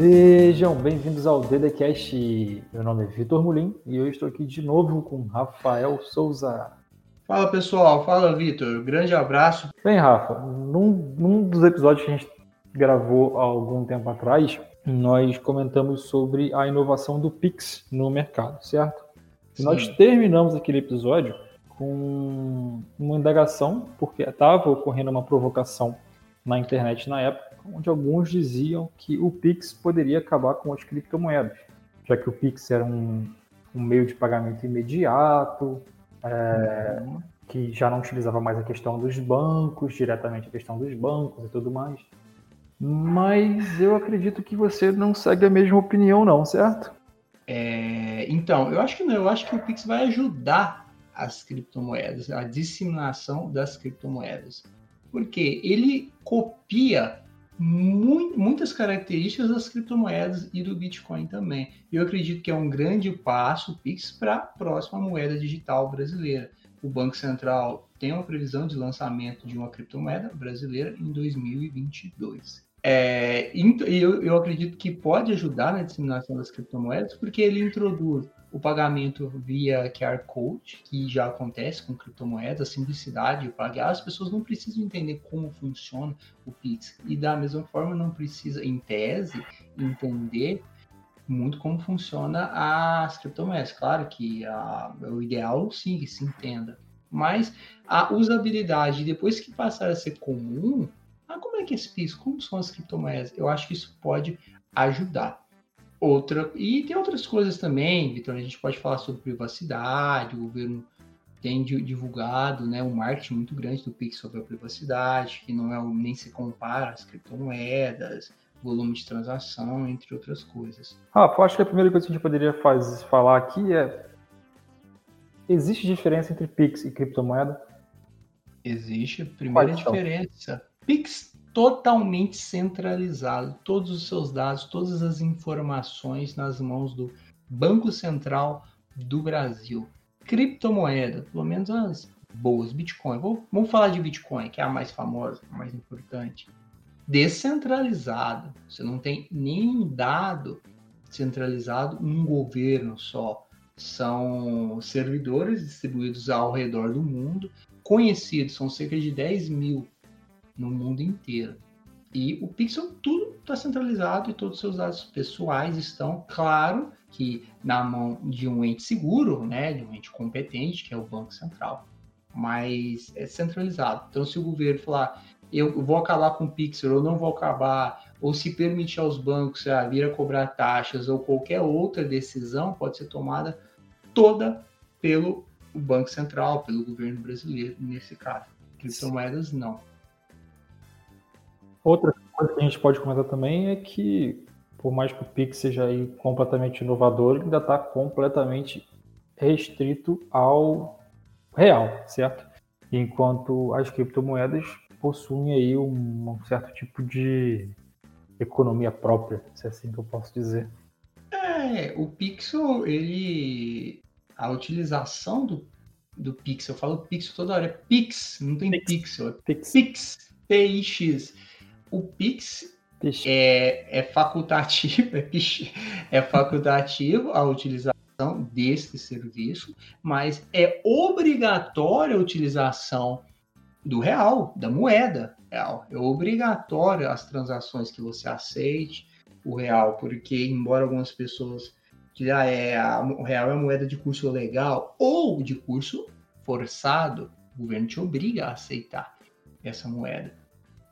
Sejam bem-vindos ao DDCast. Meu nome é Vitor Mulim e eu estou aqui de novo com Rafael Souza. Fala pessoal, fala Vitor, grande abraço. Bem, Rafa, num, num, dos episódios que a gente gravou há algum tempo atrás, nós comentamos sobre a inovação do Pix no mercado, certo? E nós terminamos aquele episódio com uma indagação, porque estava ocorrendo uma provocação na internet na época onde alguns diziam que o Pix poderia acabar com as criptomoedas, já que o Pix era um, um meio de pagamento imediato, é, uhum. que já não utilizava mais a questão dos bancos, diretamente a questão dos bancos e tudo mais. Mas eu acredito que você não segue a mesma opinião, não, certo? É, então, eu acho que não. Eu acho que o Pix vai ajudar as criptomoedas, a disseminação das criptomoedas. Porque ele copia muitas características das criptomoedas e do Bitcoin também. Eu acredito que é um grande passo, Pix, para a próxima moeda digital brasileira. O Banco Central tem uma previsão de lançamento de uma criptomoeda brasileira em 2022. É, eu, eu acredito que pode ajudar na disseminação das criptomoedas, porque ele introduz o pagamento via QR Code, que já acontece com criptomoedas, a simplicidade de pagar, as pessoas não precisam entender como funciona o Pix. E da mesma forma, não precisa, em tese, entender muito como funciona as criptomoedas. Claro que a, o ideal, sim, que se entenda. Mas a usabilidade, depois que passar a ser comum, ah, como é que é esse Pix? Como são as criptomoedas? Eu acho que isso pode ajudar. Outra, e tem outras coisas também, Vitor, a gente pode falar sobre privacidade, o governo tem divulgado né, um marketing muito grande do Pix sobre a privacidade, que não é nem se compara às criptomoedas, volume de transação, entre outras coisas. Ah, eu acho que a primeira coisa que a gente poderia fazer, falar aqui é existe diferença entre Pix e criptomoeda? Existe. Primeira diferença. Pix totalmente centralizado, todos os seus dados, todas as informações nas mãos do Banco Central do Brasil. Criptomoeda, pelo menos as boas, Bitcoin. Vou, vamos falar de Bitcoin, que é a mais famosa, a mais importante. Descentralizado. Você não tem nenhum dado centralizado num governo só. São servidores distribuídos ao redor do mundo, conhecidos, são cerca de 10 mil no mundo inteiro. E o Pixel tudo está centralizado e todos os seus dados pessoais estão, claro, que na mão de um ente seguro, né, de um ente competente, que é o Banco Central. Mas é centralizado. Então, se o governo falar, eu vou acabar com o Pixel, ou não vou acabar, ou se permitir aos bancos a vir a cobrar taxas, ou qualquer outra decisão, pode ser tomada toda pelo Banco Central, pelo governo brasileiro, nesse caso. Criptomoedas, não. Outra coisa que a gente pode comentar também é que, por mais que o Pix seja aí completamente inovador, ele ainda está completamente restrito ao real, certo? Enquanto as criptomoedas possuem aí um, um certo tipo de economia própria, se é assim que eu posso dizer. É, o Pixel, ele. A utilização do, do Pixel, eu falo Pixel toda hora, é Pix, não tem Pix. Pixel, é Pix. Pix, P-I-X. O Pix é, é, facultativo, é, é facultativo a utilização desse serviço, mas é obrigatória a utilização do real, da moeda real. É obrigatória as transações que você aceite o real, porque embora algumas pessoas que ah, é, a, o real é moeda de curso legal ou de curso forçado, o governo te obriga a aceitar essa moeda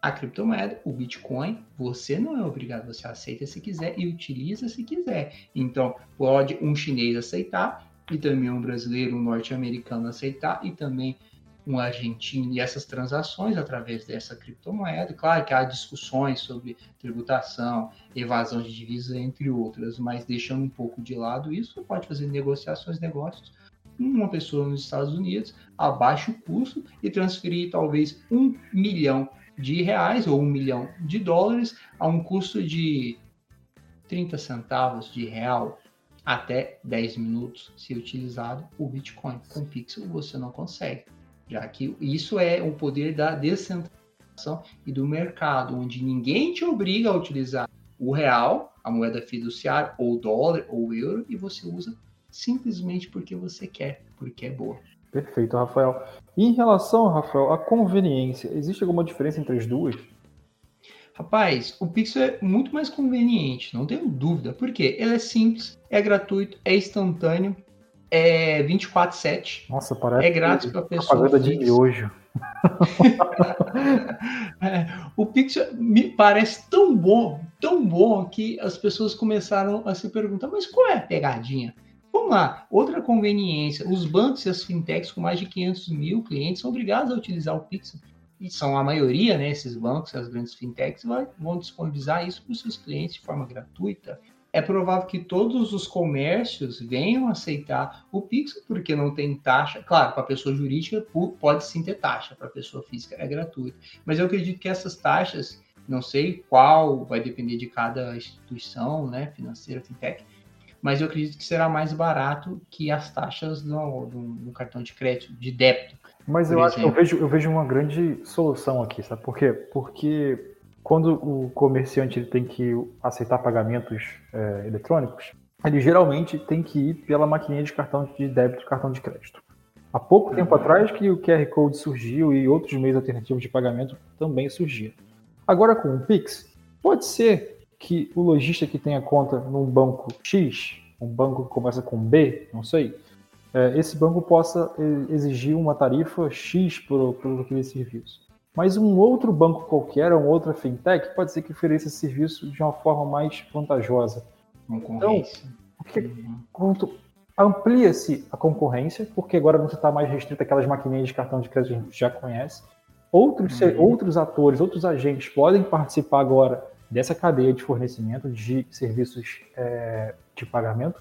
a criptomoeda, o Bitcoin, você não é obrigado, você aceita se quiser e utiliza se quiser. Então, pode um chinês aceitar, e também um brasileiro, um norte-americano aceitar, e também um argentino, e essas transações através dessa criptomoeda. Claro que há discussões sobre tributação, evasão de divisas, entre outras, mas deixando um pouco de lado isso, você pode fazer negociações, negócios uma pessoa nos Estados Unidos a baixo custo e transferir talvez um milhão de reais ou um milhão de dólares a um custo de 30 centavos de real até 10 minutos, se utilizado o Bitcoin. Com Pixel você não consegue, já que isso é o poder da descentralização e do mercado, onde ninguém te obriga a utilizar o real, a moeda fiduciária, ou dólar, ou euro, e você usa simplesmente porque você quer, porque é boa. Perfeito, Rafael. E em relação, Rafael, à conveniência, existe alguma diferença entre as duas? Rapaz, o Pixel é muito mais conveniente, não tenho dúvida. Por quê? Ele é simples, é gratuito, é instantâneo, é 24/7. Nossa, parece é grátis para pessoa. Propaganda de miojo. é, o Pixel me parece tão bom, tão bom que as pessoas começaram a se perguntar, mas qual é a pegadinha? Vamos lá, outra conveniência, os bancos e as fintechs com mais de 500 mil clientes são obrigados a utilizar o Pixel e são a maioria, né, esses bancos, as grandes fintechs, vão disponibilizar isso para os seus clientes de forma gratuita. É provável que todos os comércios venham aceitar o Pix, porque não tem taxa. Claro, para a pessoa jurídica pode sim ter taxa, para a pessoa física é gratuito. Mas eu acredito que essas taxas, não sei qual, vai depender de cada instituição né, financeira, fintech, mas eu acredito que será mais barato que as taxas do, do, do cartão de crédito, de débito. Mas eu, acho, eu, vejo, eu vejo uma grande solução aqui, sabe por quê? Porque quando o comerciante ele tem que aceitar pagamentos é, eletrônicos, ele geralmente tem que ir pela maquininha de cartão de débito cartão de crédito. Há pouco tempo uhum. atrás que o QR Code surgiu e outros meios alternativos de pagamento também surgiram. Agora com o Pix, pode ser que o lojista que tenha conta num banco X, um banco que começa com B, não sei, é, esse banco possa exigir uma tarifa X por, por aquele serviço. Mas um outro banco qualquer, uma outra fintech, pode ser que ofereça esse serviço de uma forma mais vantajosa. Então, porque, quanto amplia-se a concorrência, porque agora não está mais restrito àquelas maquininhas de cartão de crédito que a gente já conhece. Outros, uhum. outros atores, outros agentes podem participar agora dessa cadeia de fornecimento de serviços é, de pagamento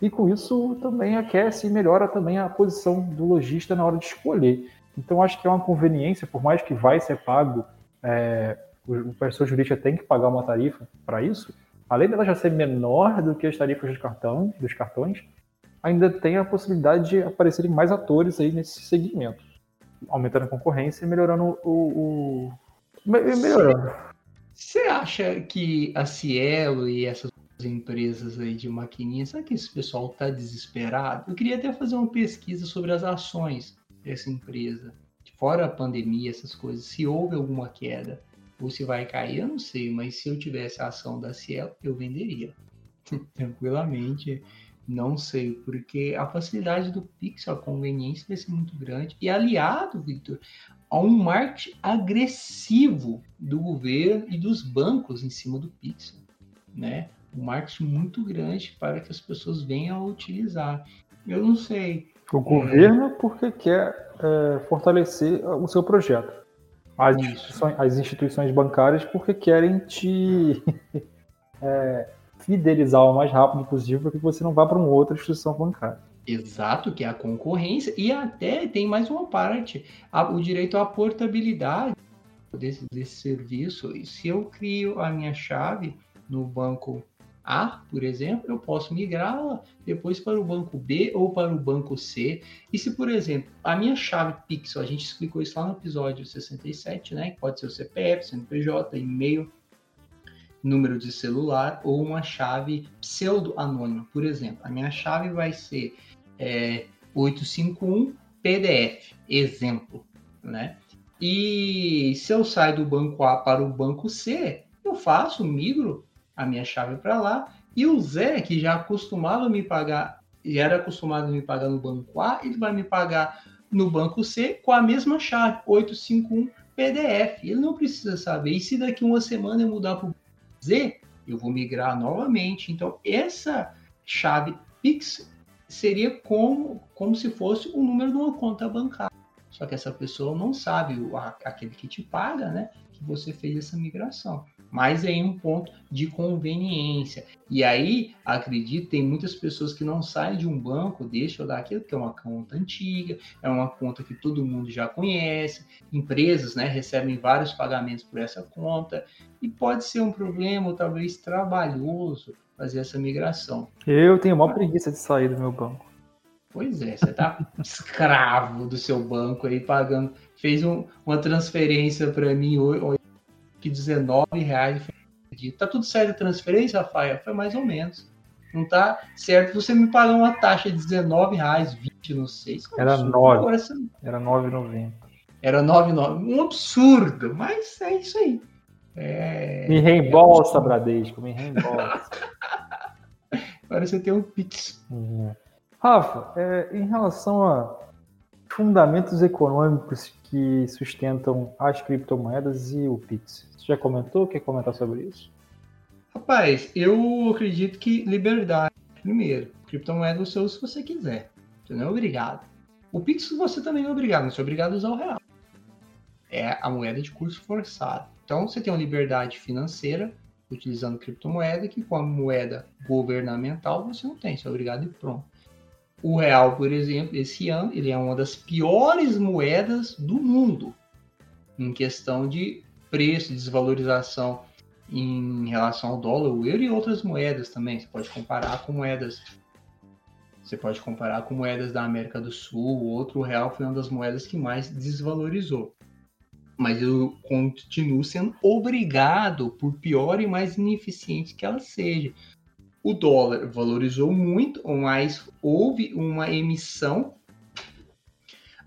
e com isso também aquece e melhora também a posição do lojista na hora de escolher. Então acho que é uma conveniência, por mais que vai ser pago, é, o, pessoa jurídica tem que pagar uma tarifa para isso, além dela já ser menor do que as tarifas dos, cartão, dos cartões, ainda tem a possibilidade de aparecerem mais atores aí nesse segmento, aumentando a concorrência e melhorando o, o melhorando. Você acha que a Cielo e essas empresas aí de maquininha, será que esse pessoal está desesperado? Eu queria até fazer uma pesquisa sobre as ações dessa empresa, fora a pandemia, essas coisas, se houve alguma queda ou se vai cair, eu não sei, mas se eu tivesse a ação da Cielo, eu venderia tranquilamente. Não sei, porque a facilidade do Pixel, a conveniência vai ser muito grande. E aliado, Victor, a um marketing agressivo do governo e dos bancos em cima do Pixel, né? Um marketing muito grande para que as pessoas venham a utilizar. Eu não sei. O governo porque quer é, fortalecer o seu projeto. As instituições, as instituições, bancárias porque querem te é, fidelizar o mais rápido possível para que você não vá para uma outra instituição bancária. Exato, que é a concorrência, e até tem mais uma parte, a, o direito à portabilidade desse, desse serviço. E se eu crio a minha chave no banco A, por exemplo, eu posso migrá-la depois para o banco B ou para o banco C. E se, por exemplo, a minha chave Pixel, a gente explicou isso lá no episódio 67, né? Que pode ser o CPF, CNPJ, e-mail, número de celular ou uma chave pseudo-anônima. Por exemplo, a minha chave vai ser é, 851 PDF, exemplo, né? E se eu saio do banco A para o banco C, eu faço, migro a minha chave para lá, e o Zé, que já acostumava me pagar, e era acostumado a me pagar no banco A, ele vai me pagar no banco C com a mesma chave, 851 PDF. Ele não precisa saber. E se daqui uma semana eu mudar para o Z, eu vou migrar novamente. Então, essa chave Pix seria como, como se fosse o número de uma conta bancária. Só que essa pessoa não sabe, aquele que te paga, né, que você fez essa migração. Mas é um ponto de conveniência. E aí, acredito, tem muitas pessoas que não saem de um banco, deixam daquilo que é uma conta antiga, é uma conta que todo mundo já conhece, empresas né, recebem vários pagamentos por essa conta, e pode ser um problema, ou talvez trabalhoso, fazer essa migração. Eu tenho uma preguiça de sair do meu banco. Pois é, você tá escravo do seu banco aí pagando. Fez um, uma transferência para mim que 19 reais acredito. Tá tudo certo a transferência, Rafael? Foi mais ou menos. Não tá certo você me pagou uma taxa de R$19,00, 20, não sei. É Era 9. Agora, você... Era 9,90. Era 9,9. Um absurdo, mas é isso aí. É... Me reembolsa, é... Bradesco, me reembolsa. Agora você tem um Pix. Uhum. Rafa, é, em relação a fundamentos econômicos que sustentam as criptomoedas e o Pix, você já comentou? Quer comentar sobre isso? Rapaz, eu acredito que liberdade, primeiro. Criptomoeda você usa se você quiser. Você não é obrigado. O Pix você também não é obrigado, não é obrigado a usar o real. É a moeda de curso forçado. Então você tem uma liberdade financeira utilizando criptomoeda que com a moeda governamental você não tem, você é obrigado e pronto. O real, por exemplo, esse ano, ele é uma das piores moedas do mundo em questão de preço, desvalorização em relação ao dólar, o euro e outras moedas também. Você pode comparar com moedas. Você pode comparar com moedas da América do Sul. O outro real foi uma das moedas que mais desvalorizou mas eu continuo sendo obrigado, por pior e mais ineficiente que ela seja. O dólar valorizou muito, mas houve uma emissão.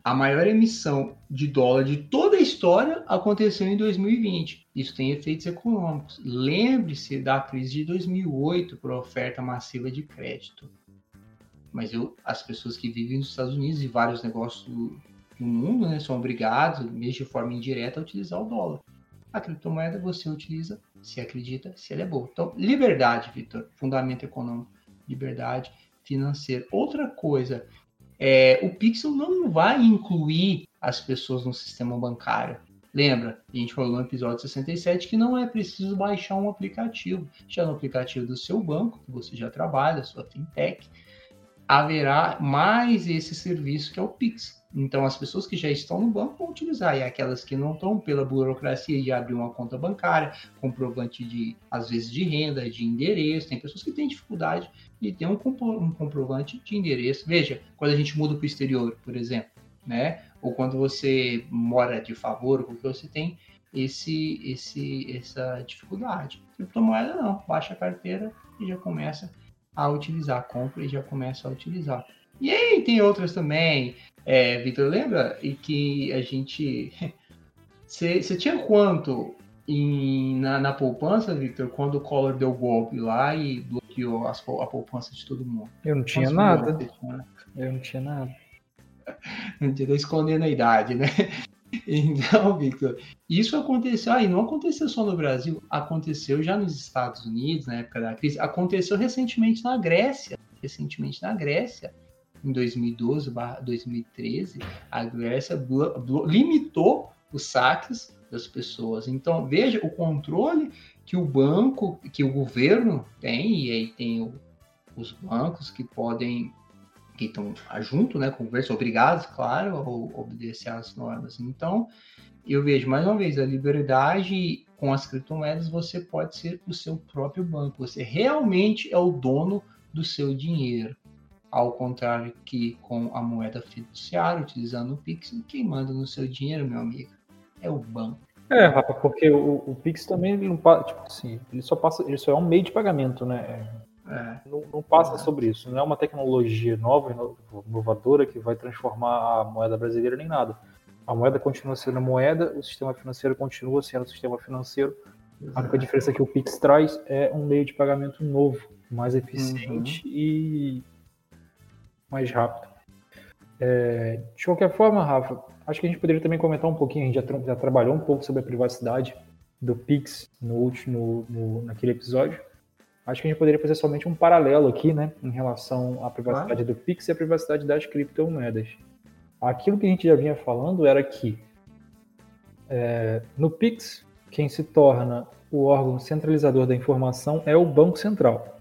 A maior emissão de dólar de toda a história aconteceu em 2020. Isso tem efeitos econômicos. Lembre-se da crise de 2008 por oferta massiva de crédito. Mas eu, as pessoas que vivem nos Estados Unidos e vários negócios no mundo né, são obrigados, mesmo de forma indireta, a utilizar o dólar. A criptomoeda você utiliza se acredita, se ela é boa. Então, liberdade, Vitor, fundamento econômico, liberdade financeira. Outra coisa, é, o Pixel não vai incluir as pessoas no sistema bancário. Lembra, a gente falou no episódio 67 que não é preciso baixar um aplicativo. Já no aplicativo do seu banco, que você já trabalha, sua fintech, haverá mais esse serviço que é o Pix. Então, as pessoas que já estão no banco vão utilizar, e aquelas que não estão, pela burocracia de abrir uma conta bancária, comprovante de, às vezes, de renda, de endereço. Tem pessoas que têm dificuldade de ter um, um comprovante de endereço. Veja, quando a gente muda para o exterior, por exemplo, né? Ou quando você mora de favor, porque você tem esse, esse, essa dificuldade. Criptomoeda não, baixa a carteira e já começa a utilizar, compra e já começa a utilizar. E aí tem outras também. É, Vitor, lembra? E que a gente. Você tinha quanto em, na, na poupança, Victor, quando o Collor deu golpe lá e bloqueou as, a poupança de todo mundo? Eu não tinha nada. Eu não tinha nada. Não tinha escondendo a idade, né? Então, Victor, isso aconteceu, aí não aconteceu só no Brasil, aconteceu já nos Estados Unidos, na época da crise, aconteceu recentemente na Grécia, recentemente na Grécia, em 2012, 2013, a Grécia limitou os saques das pessoas. Então, veja o controle que o banco, que o governo tem, e aí tem o, os bancos que podem que estão junto, né, governo, obrigados, claro, a obedecer às normas. Então, eu vejo mais uma vez a liberdade com as criptomoedas, você pode ser o seu próprio banco. Você realmente é o dono do seu dinheiro. Ao contrário que com a moeda fiduciária, utilizando o Pix, quem manda no seu dinheiro, meu amigo, é o banco. É, Rafa, porque o, o Pix também não tipo assim, ele só passa, ele só é um meio de pagamento, né? É. Não, não, passa é. sobre isso. Não é uma tecnologia nova, inovadora, que vai transformar a moeda brasileira nem nada. A moeda continua sendo moeda, o sistema financeiro continua sendo o sistema financeiro. A única diferença que o Pix traz é um meio de pagamento novo, mais eficiente uhum. e mais rápido. É, de qualquer forma, Rafa, acho que a gente poderia também comentar um pouquinho, a gente já, tra já trabalhou um pouco sobre a privacidade do Pix no último, no, naquele episódio. Acho que a gente poderia fazer somente um paralelo aqui, né, em relação à privacidade ah. do Pix e à privacidade das criptomoedas. Aquilo que a gente já vinha falando era que é, no Pix, quem se torna o órgão centralizador da informação é o Banco Central.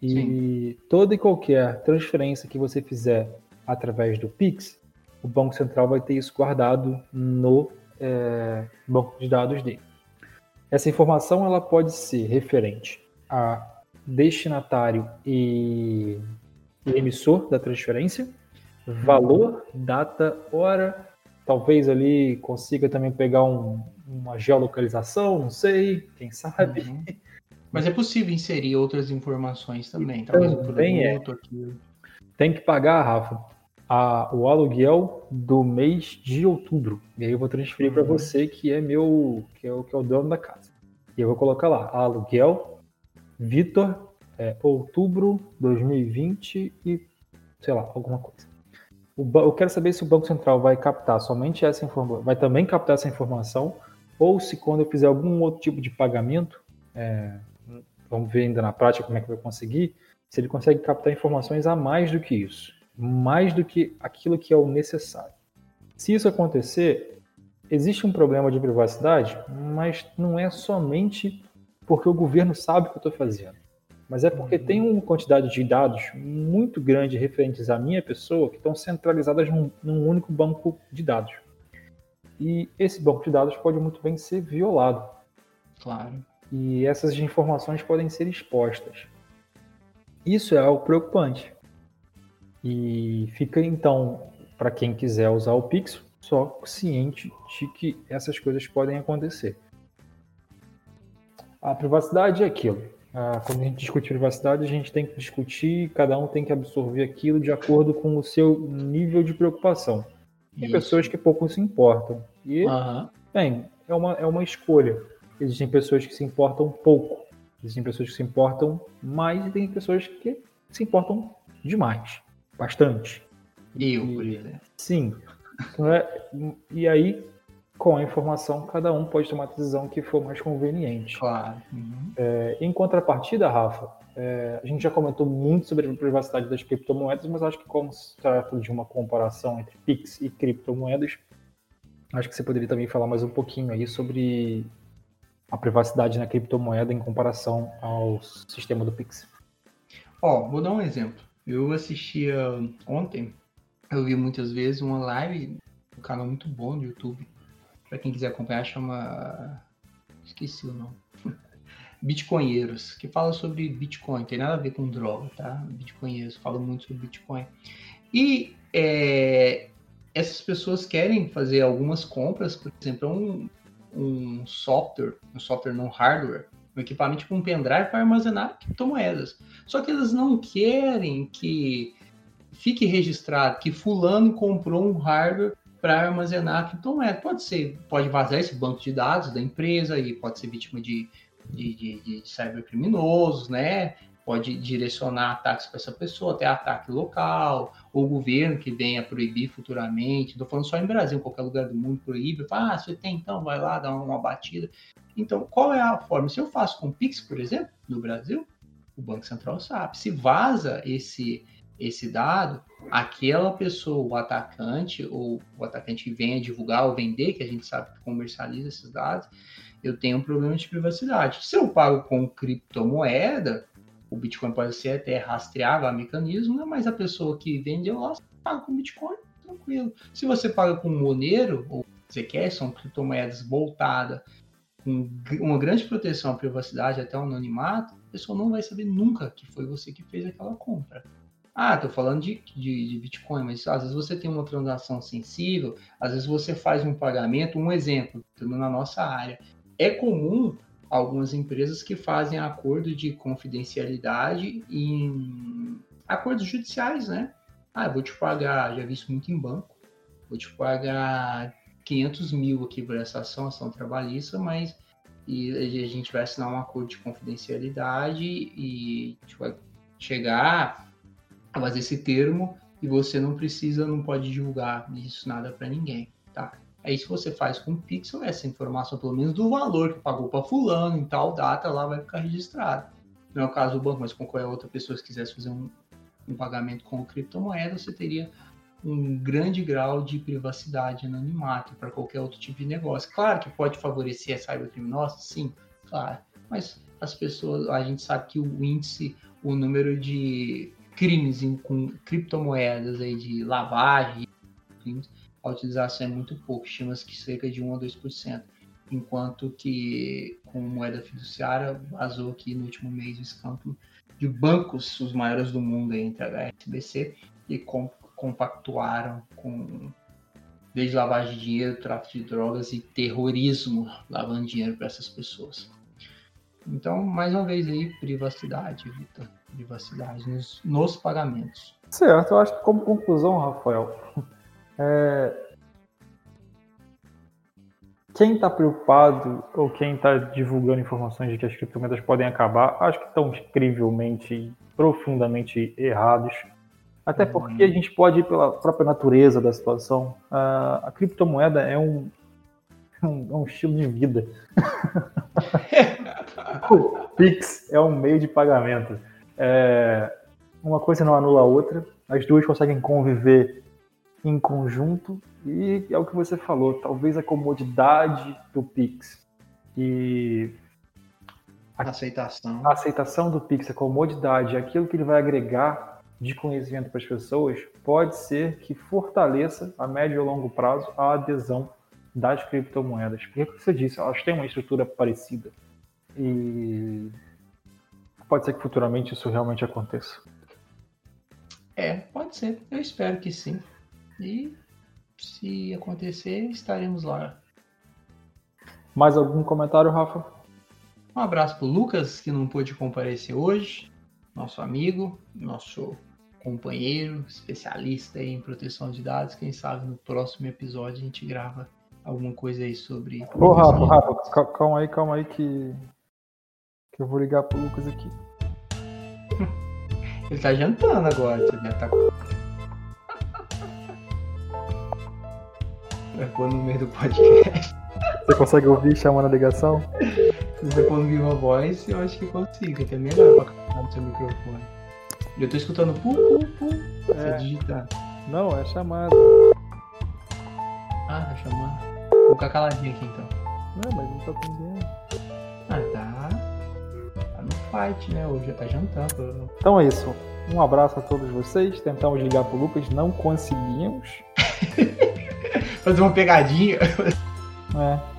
E Sim. toda e qualquer transferência que você fizer através do Pix, o Banco Central vai ter isso guardado no é, banco de dados dele. Essa informação ela pode ser referente a destinatário e, e emissor da transferência, valor, data, hora, talvez ali consiga também pegar um, uma geolocalização, não sei, quem sabe. Uhum. Mas é possível inserir outras informações também, talvez um produto, é. aquilo. Tem que pagar, Rafa, a, o aluguel do mês de outubro. E aí eu vou transferir uhum. para você que é meu, que é o que é o dono da casa. E eu vou colocar lá, aluguel Vitor é, outubro 2020 e sei lá, alguma coisa. eu quero saber se o Banco Central vai captar somente essa informação, vai também captar essa informação, ou se quando eu fizer algum outro tipo de pagamento, é, vamos ver ainda na prática como é que vai conseguir, se ele consegue captar informações a mais do que isso, mais do que aquilo que é o necessário. Se isso acontecer, existe um problema de privacidade, mas não é somente porque o governo sabe o que eu estou fazendo, mas é porque uhum. tem uma quantidade de dados muito grande referentes à minha pessoa que estão centralizadas num, num único banco de dados. E esse banco de dados pode muito bem ser violado. Claro. E essas informações podem ser expostas. Isso é algo preocupante. E fica então, para quem quiser usar o Pix, só ciente de que essas coisas podem acontecer. A privacidade é aquilo. Ah, quando a gente discute privacidade, a gente tem que discutir, cada um tem que absorver aquilo de acordo com o seu nível de preocupação. Tem Isso. pessoas que pouco se importam. E, uhum. bem, é uma, é uma escolha. Existem pessoas que se importam pouco. Existem pessoas que se importam mais e tem pessoas que se importam demais. Bastante. Eu, por exemplo. Sim. É, e aí, com a informação, cada um pode tomar a decisão que for mais conveniente. Claro. Uhum. É, em contrapartida, Rafa, é, a gente já comentou muito sobre a privacidade das criptomoedas, mas acho que como se trata de uma comparação entre Pix e criptomoedas, acho que você poderia também falar mais um pouquinho aí sobre a privacidade na criptomoeda em comparação ao sistema do Pix. Ó, oh, vou dar um exemplo. Eu assistia ontem, eu vi muitas vezes uma live, um canal muito bom do YouTube. Para quem quiser acompanhar, chama. Esqueci o nome. Bitcoinheiros, que fala sobre Bitcoin, tem nada a ver com droga, tá? Bitcoinheiros falam muito sobre Bitcoin. E é, essas pessoas querem fazer algumas compras, por exemplo, um, um software, um software não hardware, um equipamento com um pendrive para armazenar criptomoedas. Só que elas não querem que fique registrado que fulano comprou um hardware para armazenar criptomoedas. Pode ser, pode vazar esse banco de dados da empresa e pode ser vítima de, de, de, de cybercriminosos, né? Pode direcionar ataques para essa pessoa, até ataque local, ou o governo que venha proibir futuramente. Estou falando só em Brasil, qualquer lugar do mundo proíbe. Ah, você tem então, vai lá, dá uma batida. Então, qual é a forma? Se eu faço com Pix, por exemplo, no Brasil, o Banco Central sabe. Se vaza esse, esse dado, aquela pessoa, o atacante, ou o atacante que venha divulgar ou vender, que a gente sabe que comercializa esses dados, eu tenho um problema de privacidade. Se eu pago com criptomoeda, o Bitcoin pode ser até rastreável a mecanismo, né? mas a pessoa que vende lá paga com Bitcoin, tranquilo. Se você paga com Monero, ou quer, são criptomoedas voltadas com uma grande proteção à privacidade, até o anonimato, a pessoa não vai saber nunca que foi você que fez aquela compra. Ah, tô falando de, de, de, Bitcoin, mas às vezes você tem uma transação sensível, às vezes você faz um pagamento, um exemplo, na nossa área. É comum algumas empresas que fazem acordo de confidencialidade em acordos judiciais, né? Ah, eu vou te pagar, já vi isso muito em banco, vou te pagar 500 mil aqui por essa ação, ação trabalhista, mas e a gente vai assinar um acordo de confidencialidade e a gente vai chegar fazer esse termo e você não precisa, não pode divulgar isso nada para ninguém, tá? Aí se você faz com o Pixel, essa informação, pelo menos do valor que pagou para fulano em tal data, lá vai ficar registrado. Não é o caso do banco, mas com qualquer outra pessoa que quisesse fazer um, um pagamento com criptomoeda, você teria um grande grau de privacidade anonimato para qualquer outro tipo de negócio. Claro que pode favorecer a cybercriminosa, sim, claro. Mas as pessoas, a gente sabe que o índice, o número de crimes em, com criptomoedas aí de lavagem, a utilização é muito pouco, estima-se que cerca de 1 a 2%, enquanto que com moeda fiduciária vazou aqui no último mês o escândalo de bancos, os maiores do mundo entre a HSBC, e com, compactuaram com desde lavagem de dinheiro, tráfico de drogas e terrorismo, lavando dinheiro para essas pessoas. Então, mais uma vez aí, privacidade, Vitor. Privacidade nos, nos pagamentos. Certo, eu acho que como conclusão, Rafael, é... quem está preocupado ou quem está divulgando informações de que as criptomoedas podem acabar, acho que estão incrivelmente, profundamente errados. Até uhum. porque a gente pode ir pela própria natureza da situação. A, a criptomoeda é um, um, é um estilo de vida. o Pix é um meio de pagamento. É, uma coisa não anula a outra, as duas conseguem conviver em conjunto e é o que você falou, talvez a comodidade do Pix e a aceitação. A aceitação do Pix, a comodidade, aquilo que ele vai agregar de conhecimento para as pessoas, pode ser que fortaleça a médio e longo prazo a adesão das criptomoedas. Porque, como você disse, elas têm uma estrutura parecida. E pode ser que futuramente isso realmente aconteça. É, pode ser. Eu espero que sim. E se acontecer, estaremos lá. Mais algum comentário, Rafa? Um abraço para o Lucas, que não pôde comparecer hoje. Nosso amigo, nosso companheiro, especialista em proteção de dados. Quem sabe no próximo episódio a gente grava alguma coisa aí sobre. Ô, Rafa, Rafa, calma aí, calma aí que que eu vou ligar pro Lucas aqui. Ele tá jantando agora, você já tá. Vai pôr no meio do podcast. Você consegue ouvir chamando a ligação? Se você pôr no Viva Voz, eu acho que consigo, que é melhor pra captar no seu microfone. Eu tô escutando pu, pu, pu. Você é. digitar. Não, é chamada. Ah, tá chamando. Vou ficar caladinho aqui então. Não, mas não tá atendendo. Fight, né? Hoje já tá jantando. Então é isso. Um abraço a todos vocês. Tentamos ligar pro Lucas, não conseguimos. Fazer uma pegadinha. É.